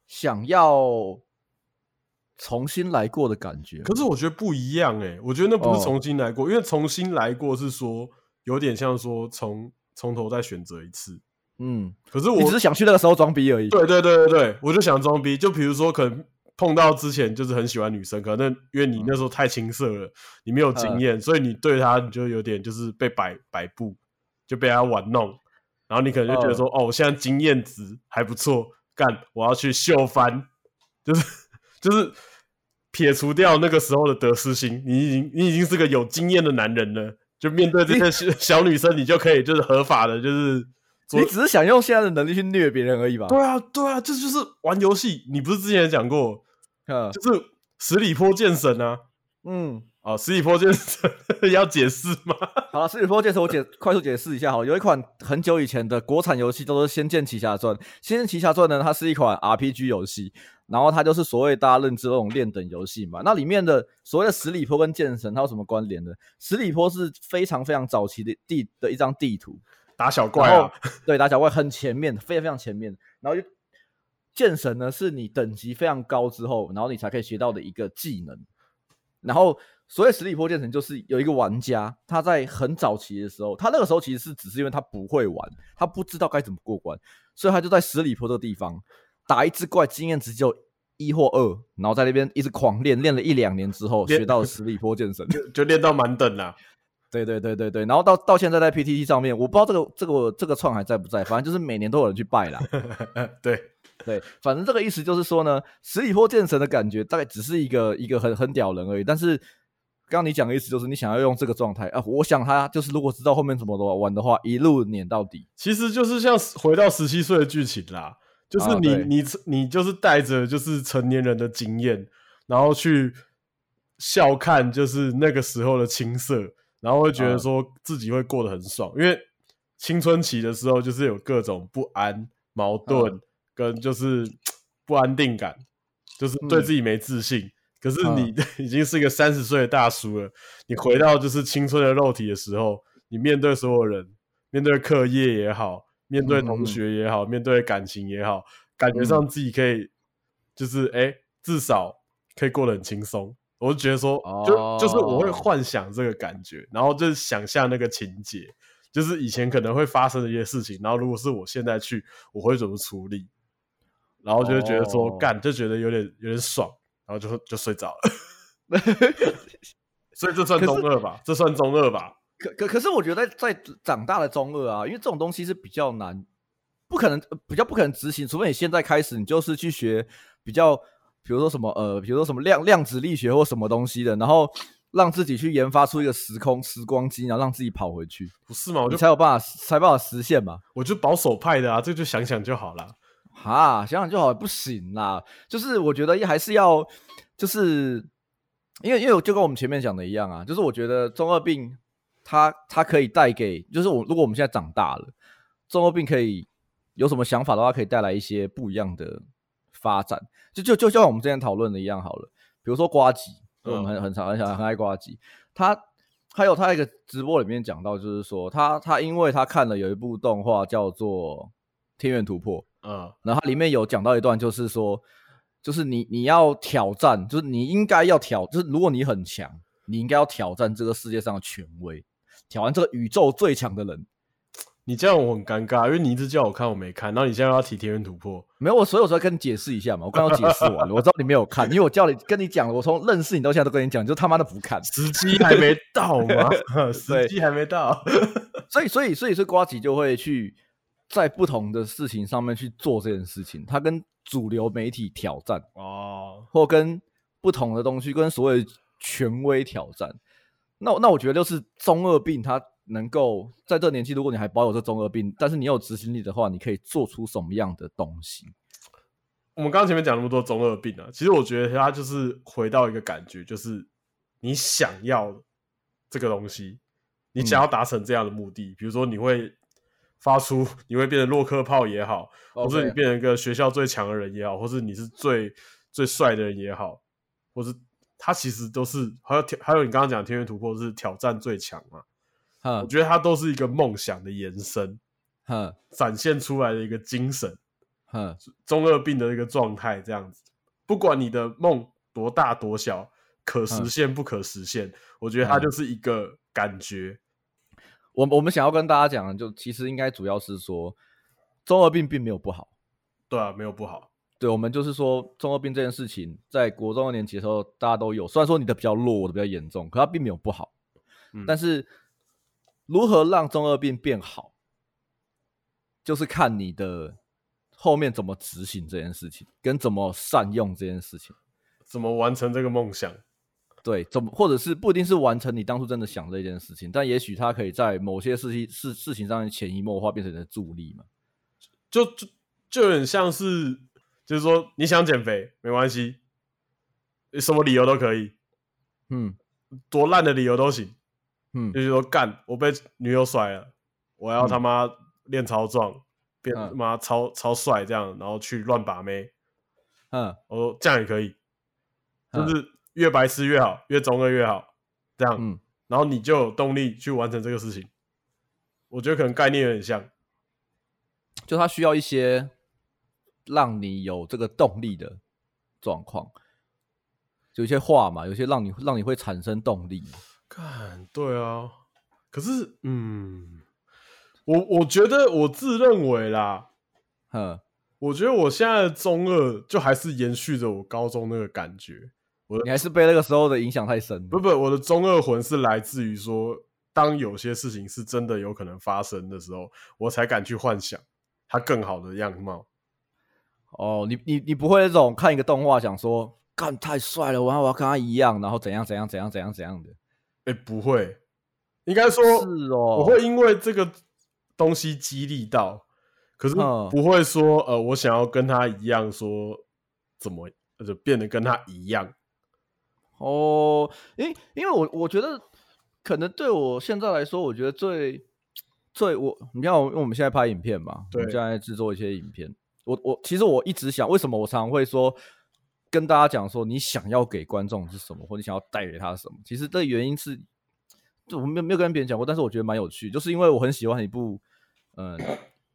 想要重新来过的感觉。可是我觉得不一样哎、欸，我觉得那不是重新来过，哦、因为重新来过是说有点像说从从头再选择一次。嗯，可是我只是想去那个时候装逼而已。对对对对对，我就想装逼，就比如说可能。碰到之前就是很喜欢女生，可能因为你那时候太青涩了，你没有经验，所以你对她你就有点就是被摆摆布，就被她玩弄，然后你可能就觉得说，哦，我现在经验值还不错，干，我要去秀翻，(laughs) 就是就是撇除掉那个时候的得失心，你已经你已经是个有经验的男人了，就面对这些小女生，你就可以就是合法的，就是。你只是想用现在的能力去虐别人而已吧？对啊，对啊，这就是玩游戏。你不是之前也讲过？就是十里坡剑神啊，嗯，啊，十里坡剑神 (laughs) 要解释吗？(laughs) 好了，十里坡剑神我解快速解释一下。好，有一款很久以前的国产游戏叫做《仙剑奇侠传》。《仙剑奇侠传》呢，它是一款 RPG 游戏，然后它就是所谓大家认知的那种练等游戏嘛。那里面的所谓的十里坡跟剑神，它有什么关联呢？十里坡是非常非常早期的地的一张地图，打小怪啊，对，打小怪很前面，非常非常前面，然后就。剑神呢，是你等级非常高之后，然后你才可以学到的一个技能。然后，所谓十里坡剑神，就是有一个玩家，他在很早期的时候，他那个时候其实是只是因为他不会玩，他不知道该怎么过关，所以他就在十里坡这个地方打一只怪，经验值就一或二，然后在那边一直狂练，练了一两年之后，学到了十里坡剑神，就练到满等了。对对对对对，然后到到现在在 PTT 上面，我不知道这个这个这个创还在不在，反正就是每年都有人去拜啦。(laughs) 对对，反正这个意思就是说呢，十里坡剑神的感觉大概只是一个一个很很屌人而已。但是刚刚你讲的意思就是你想要用这个状态啊，我想他就是如果知道后面怎么玩的话，一路碾到底。其实就是像回到十七岁的剧情啦，就是你、啊、你你就是带着就是成年人的经验，然后去笑看就是那个时候的青涩。然后会觉得说自己会过得很爽，嗯、因为青春期的时候就是有各种不安、矛盾跟就是 (tsk) 不安定感，就是对自己没自信。嗯、可是你 (laughs) 已经是一个三十岁的大叔了，你回到就是青春的肉体的时候，你面对所有人，面对课业也好，面对同学也好，嗯、面对感情也好，感觉上自己可以就是哎，至少可以过得很轻松。我就觉得说，就、oh. 就是我会幻想这个感觉，然后就是想象那个情节，就是以前可能会发生的一些事情，然后如果是我现在去，我会怎么处理？然后就会觉得说，干、oh. 就觉得有点有点爽，然后就就睡着了。(laughs) 所以这算中二吧？这算中二吧？可可可是我觉得在在长大的中二啊，因为这种东西是比较难，不可能比较不可能执行，除非你现在开始，你就是去学比较。比如说什么呃，比如说什么量量子力学或什么东西的，然后让自己去研发出一个时空时光机，然后让自己跑回去，不是吗？我就才有办法才有办法实现嘛。我就保守派的啊，这就想想就好了。哈，想想就好，不行啦。就是我觉得还是要，就是因为因为就跟我们前面讲的一样啊，就是我觉得中二病它它可以带给，就是我如果我们现在长大了，中二病可以有什么想法的话，可以带来一些不一样的。发展就就就像我们之前讨论的一样好了，比如说瓜吉，我们很很常很想很爱瓜吉，他还有他一个直播里面讲到，就是说他他因为他看了有一部动画叫做《天元突破》，嗯，然后它里面有讲到一段，就是说，就是你你要挑战，就是你应该要挑，就是如果你很强，你应该要挑战这个世界上的权威，挑战这个宇宙最强的人。你这样我很尴尬，因为你一直叫我看，我没看。然后你现在要提《天元突破》，没有，我所以我说跟你解释一下嘛。我刚刚解释完了，我知道你没有看，因为我叫你跟你讲了，我从认识你到现在都跟你讲，就他妈的不看，时机还没到吗？(laughs) 时机还没到，所以所以所以是瓜吉就会去在不同的事情上面去做这件事情，他跟主流媒体挑战哦，或跟不同的东西跟所谓权威挑战。那那我觉得就是中二病，他。能够在这年纪，如果你还保有这中二病，但是你有执行力的话，你可以做出什么样的东西？我们刚刚前面讲那么多中二病啊，其实我觉得他就是回到一个感觉，就是你想要这个东西，你想要达成这样的目的，嗯、比如说你会发出，你会变成洛克炮也好，或是你变成一个学校最强的人也好，或是你是最最帅的人也好，或是他其实都是还有，还有你刚刚讲的天元突破是挑战最强嘛。我觉得它都是一个梦想的延伸，哼，展现出来的一个精神，哼，中二病的一个状态，这样子。不管你的梦多大多小，可实现不可实现，我觉得它就是一个感觉。我我们想要跟大家讲的，就其实应该主要是说，中二病并没有不好。对啊，没有不好。对，我们就是说，中二病这件事情，在国中二年级的时候，大家都有。虽然说你的比较弱，我的比较严重，可它并没有不好。嗯，但是。如何让中二病变好，就是看你的后面怎么执行这件事情，跟怎么善用这件事情，怎么完成这个梦想。对，怎么或者是不一定是完成你当初真的想这件事情，但也许它可以在某些事情事事情上面潜移默化变成你的助力嘛。就就就有点像是，就是说你想减肥没关系，什么理由都可以，嗯，多烂的理由都行。嗯，就是说干，我被女友甩了，我要他妈练超壮，嗯、变他妈超超帅这样，然后去乱把妹。嗯，我说这样也可以，就是越白痴越好，越中二越好，这样，嗯，然后你就有动力去完成这个事情。我觉得可能概念有点像，就他需要一些让你有这个动力的状况，有一些话嘛，有些让你让你会产生动力。看，对啊，可是，嗯，我我觉得我自认为啦，哼，我觉得我现在的中二就还是延续着我高中那个感觉，我你还是被那个时候的影响太深，不不，我的中二魂是来自于说当有些事情是真的有可能发生的时候，我才敢去幻想它更好的样貌。哦，你你你不会那种看一个动画想说，干太帅了，我要我要跟他一样，然后怎样怎样怎样怎样怎样的？哎、欸，不会，应该说是哦，我会因为这个东西激励到，可是不会说、嗯、呃，我想要跟他一样，说怎么就变得跟他一样。哦，因因为我我觉得可能对我现在来说，我觉得最最我你看，因为我们现在拍影片嘛，对，我们现在制作一些影片。我我其实我一直想，为什么我常常会说跟大家讲说，你想要给观众是什么，或你想要带给他什么？其实这原因是，就我没有没有跟别人讲过，但是我觉得蛮有趣，就是因为我很喜欢一部嗯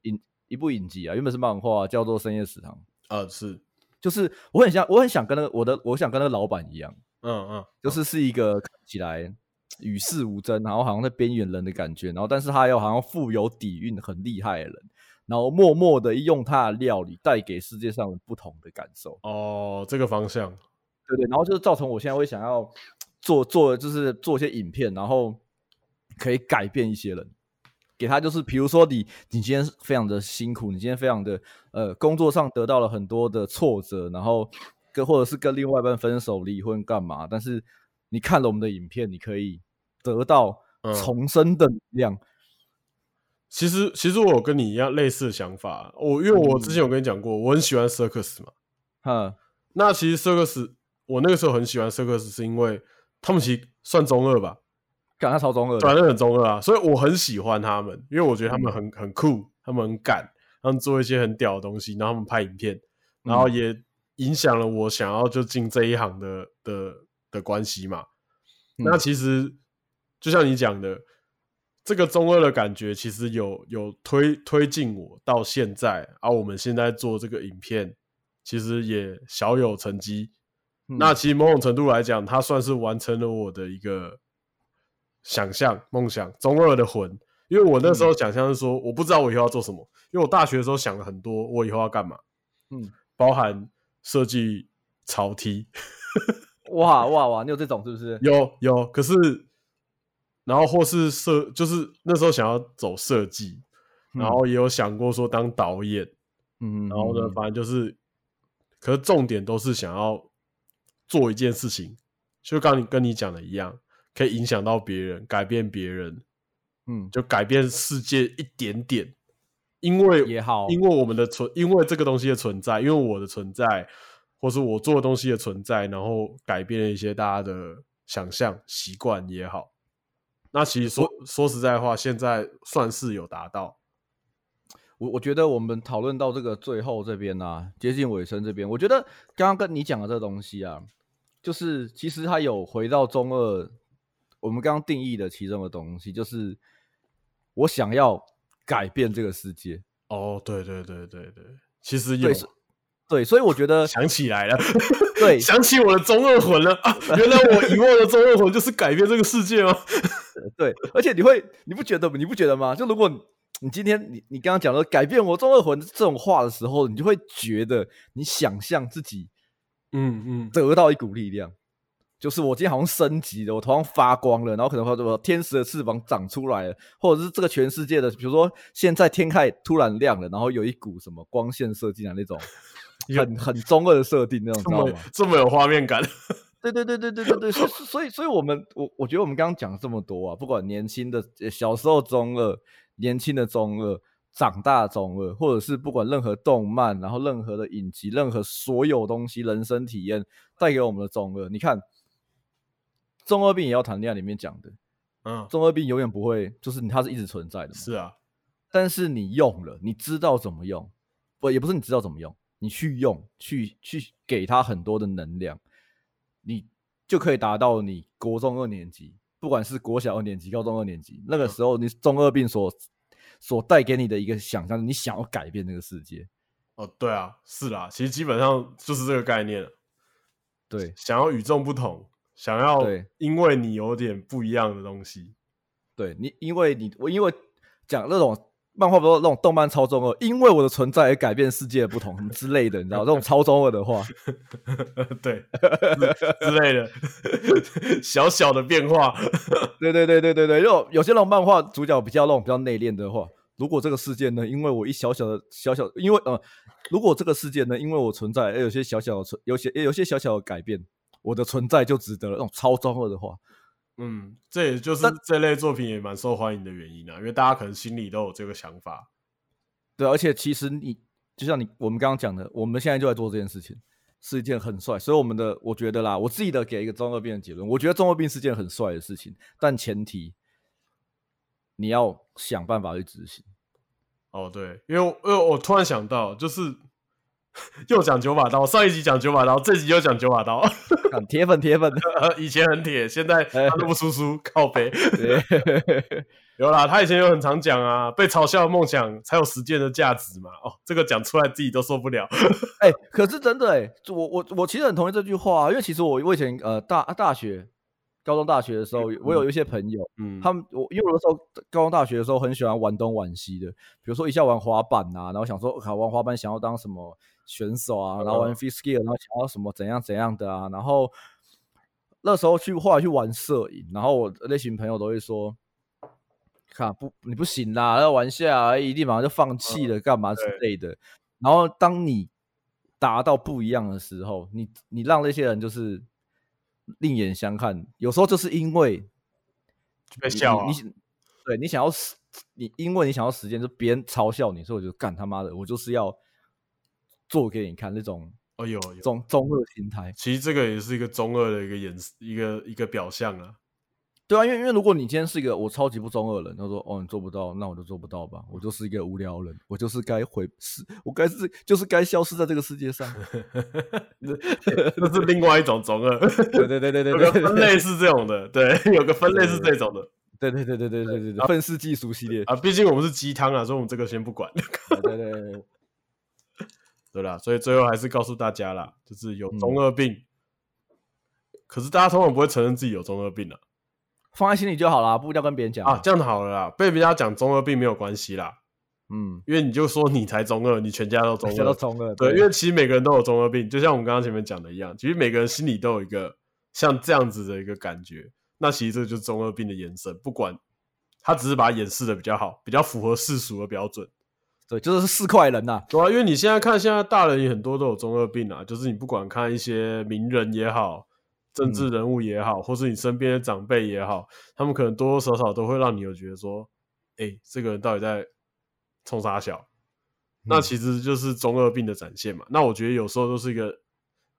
影一部影集啊，原本是漫画，叫做《深夜食堂》啊，是，就是我很想我很想跟那个我的我想跟那个老板一样。嗯嗯，就是是一个看起来与世无争，然后好像在边缘人的感觉，然后但是他又好像富有底蕴、很厉害的人，然后默默的用他的料理带给世界上不同的感受。哦，这个方向，对对，然后就是造成我现在会想要做做，就是做一些影片，然后可以改变一些人，给他就是比如说你你今天非常的辛苦，你今天非常的呃工作上得到了很多的挫折，然后。跟或者是跟另外一半分手、离婚干嘛？但是你看了我们的影片，你可以得到重生的力量。嗯、其实，其实我有跟你一样类似的想法。我因为我之前有跟你讲过，我很喜欢 circus 嘛。嗯，那其实 circus 我那个时候很喜欢 circus，是因为他们其实算中二吧，感觉超中二，反正很中二啊。所以我很喜欢他们，因为我觉得他们很很酷，他们很敢，他们做一些很屌的东西，然后他们拍影片，然后也。影响了我想要就进这一行的的的关系嘛？嗯、那其实就像你讲的，这个中二的感觉其实有有推推进我到现在，而、啊、我们现在做这个影片，其实也小有成绩。嗯、那其实某种程度来讲，它算是完成了我的一个想象梦想，中二的魂。因为我那时候想象是说，我不知道我以后要做什么，因为我大学的时候想了很多，我以后要干嘛？嗯，包含。设计 (laughs) 潮梯哇哇哇！你有这种是不是？有有，可是，然后或是设，就是那时候想要走设计，嗯、然后也有想过说当导演，嗯，然后呢，反正就是，可是重点都是想要做一件事情，就刚你跟你讲的一样，可以影响到别人，改变别人，嗯，就改变世界一点点。因为也好，因为我们的存，因为这个东西的存在，因为我的存在，或是我做的东西的存在，然后改变了一些大家的想象习惯也好。那其实说说实在话，现在算是有达到。我我觉得我们讨论到这个最后这边啊，接近尾声这边，我觉得刚刚跟你讲的这个东西啊，就是其实它有回到中二，我们刚刚定义的其中的东西，就是我想要。改变这个世界哦，对对对对对，其实有对，所以我觉得想起来了，对，(laughs) 想起我的中二魂了啊！原来我遗忘的中二魂就是改变这个世界吗？(laughs) 对，而且你会，你不觉得你不觉得吗？就如果你，今天你你刚刚讲了改变我中二魂这种话的时候，你就会觉得你想象自己，嗯嗯，得到一股力量。就是我今天好像升级了，我头上发光了，然后可能会什么天使的翅膀长出来了，或者是这个全世界的，比如说现在天开突然亮了，然后有一股什么光线射进来那种很很中二的设定那种，(laughs) 知道吗？这么有画面感。(laughs) 对对对对对对对，所以所以所以我们我我觉得我们刚刚讲了这么多啊，不管年轻的小时候中二，年轻的中二，长大中二，或者是不管任何动漫，然后任何的影集，任何所有东西，人生体验带给我们的中二，你看。中二病也要谈恋爱里面讲的，嗯，中二病永远不会，就是它是一直存在的嘛。是啊，但是你用了，你知道怎么用，不也不是你知道怎么用，你去用，去去给他很多的能量，你就可以达到你国中二年级，不管是国小二年级、高中二年级，那个时候你中二病所所带给你的一个想象，你想要改变这个世界。哦，对啊，是啦，其实基本上就是这个概念，对，想要与众不同。想要对，因为你有点不一样的东西，对你，因为你我因为讲那种漫画不是那种动漫超中二，因为我的存在而改变世界的不同什么之类的，你知道这种超中二的话，(laughs) 对之类的小小的变化，对对对对对对，有有些那种漫画主角比较那种比较内敛的话，如果这个世界呢，因为我一小小的小小，因为呃，如果这个世界呢，因为我存在而有些小小的存，有些有些小小的改变，我的存在就值得了，那种超中二的话。嗯，这也就是这类作品也蛮受欢迎的原因啊，因为大家可能心里都有这个想法。对，而且其实你就像你我们刚刚讲的，我们现在就在做这件事情，是一件很帅。所以我们的我觉得啦，我自己的给一个中二病的结论，我觉得中二病是件很帅的事情，但前提你要想办法去执行。哦，对，因为因为我突然想到，就是。(laughs) 又讲九把刀，上一集讲九把刀，这集又讲九把刀，铁粉铁粉，(laughs) 以前很铁，现在 (laughs) 他都不出书，靠北。有啦，他以前有很常讲啊，被嘲笑的梦想才有实践的价值嘛。哦，这个讲出来自己都受不了。哎、欸，可是真的哎、欸，我我我其实很同意这句话，因为其实我我以前呃大大学、高中、大学的时候，我有一些朋友，嗯，他们我因为我那时候高中、大学的时候很喜欢玩东玩西的，比如说一下玩滑板啊，然后想说啊玩滑板想要当什么。选手啊，然后玩 free skill，然后想要什么怎样怎样的啊，然后那时候去后来去玩摄影，然后我那群朋友都会说，看不你不行啦，要玩下而已，立马就放弃了，干嘛之类的。然后当你达到不一样的时候，你你让那些人就是另眼相看，有时候就是因为被笑啊，你对你想要你因为你想要时间，就别人嘲笑你，所以我就干他妈的，我就是要。做给你看那种，哦有中中二心态，其实这个也是一个中二的一个演一个一个表象啊。对啊，因为因为如果你今天是一个我超级不中二的人，他说哦你做不到，那我就做不到吧，我就是一个无聊人，我就是该回是，我该是就是该消失在这个世界上。(laughs) 这是另外一种中二，对对对对对，有个分类是这种的，对，有个分类是这种的，对对对对对对对对，愤世嫉俗系列啊，毕竟我们是鸡汤啊，所以我们这个先不管。对对对。对啦，所以最后还是告诉大家啦，就是有中二病，嗯、可是大家通常不会承认自己有中二病啊，放在心里就好啦，不一定要跟别人讲啊。这样好了啦，被人家讲中二病没有关系啦，嗯，因为你就说你才中二，你全家都中二，(laughs) 全家都中二，对，对，因为其实每个人都有中二病，就像我们刚刚前面讲的一样，其实每个人心里都有一个像这样子的一个感觉，那其实这就是中二病的延伸，不管他只是把它掩饰的比较好，比较符合世俗的标准。对，就是四块人呐、啊。对啊，因为你现在看，现在大人也很多都有中二病啊。就是你不管看一些名人也好，政治人物也好，嗯、或是你身边的长辈也好，他们可能多多少少都会让你有觉得说，哎、欸，这个人到底在冲啥小？嗯、那其实就是中二病的展现嘛。那我觉得有时候都是一个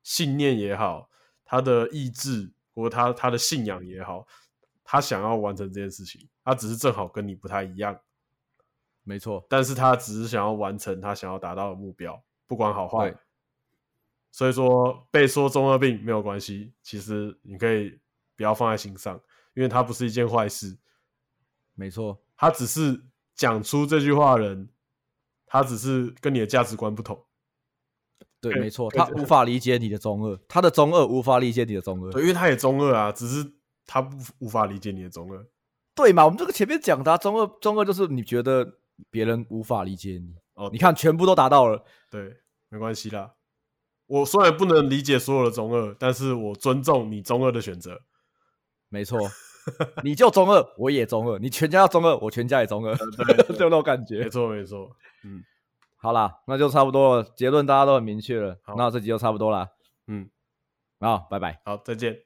信念也好，他的意志或他他的信仰也好，他想要完成这件事情，他只是正好跟你不太一样。没错，但是他只是想要完成他想要达到的目标，不管好坏。所以说被说中二病没有关系，其实你可以不要放在心上，因为它不是一件坏事。没错，他只是讲出这句话的人，他只是跟你的价值观不同。对，没错，他无法理解你的中二，他的中二无法理解你的中二。对，因为他也中二啊，只是他不无法理解你的中二。对嘛？我们这个前面讲的啊，中二，中二就是你觉得。别人无法理解你哦，你看全部都达到了，对，没关系啦。我虽然不能理解所有的中二，但是我尊重你中二的选择。没错，(laughs) 你就中二，我也中二，你全家要中二，我全家也中二，(laughs) 就那种感觉。没错，没错。嗯，好啦，那就差不多了，结论大家都很明确了。好，那这集就差不多啦。嗯，好，拜拜，好，再见。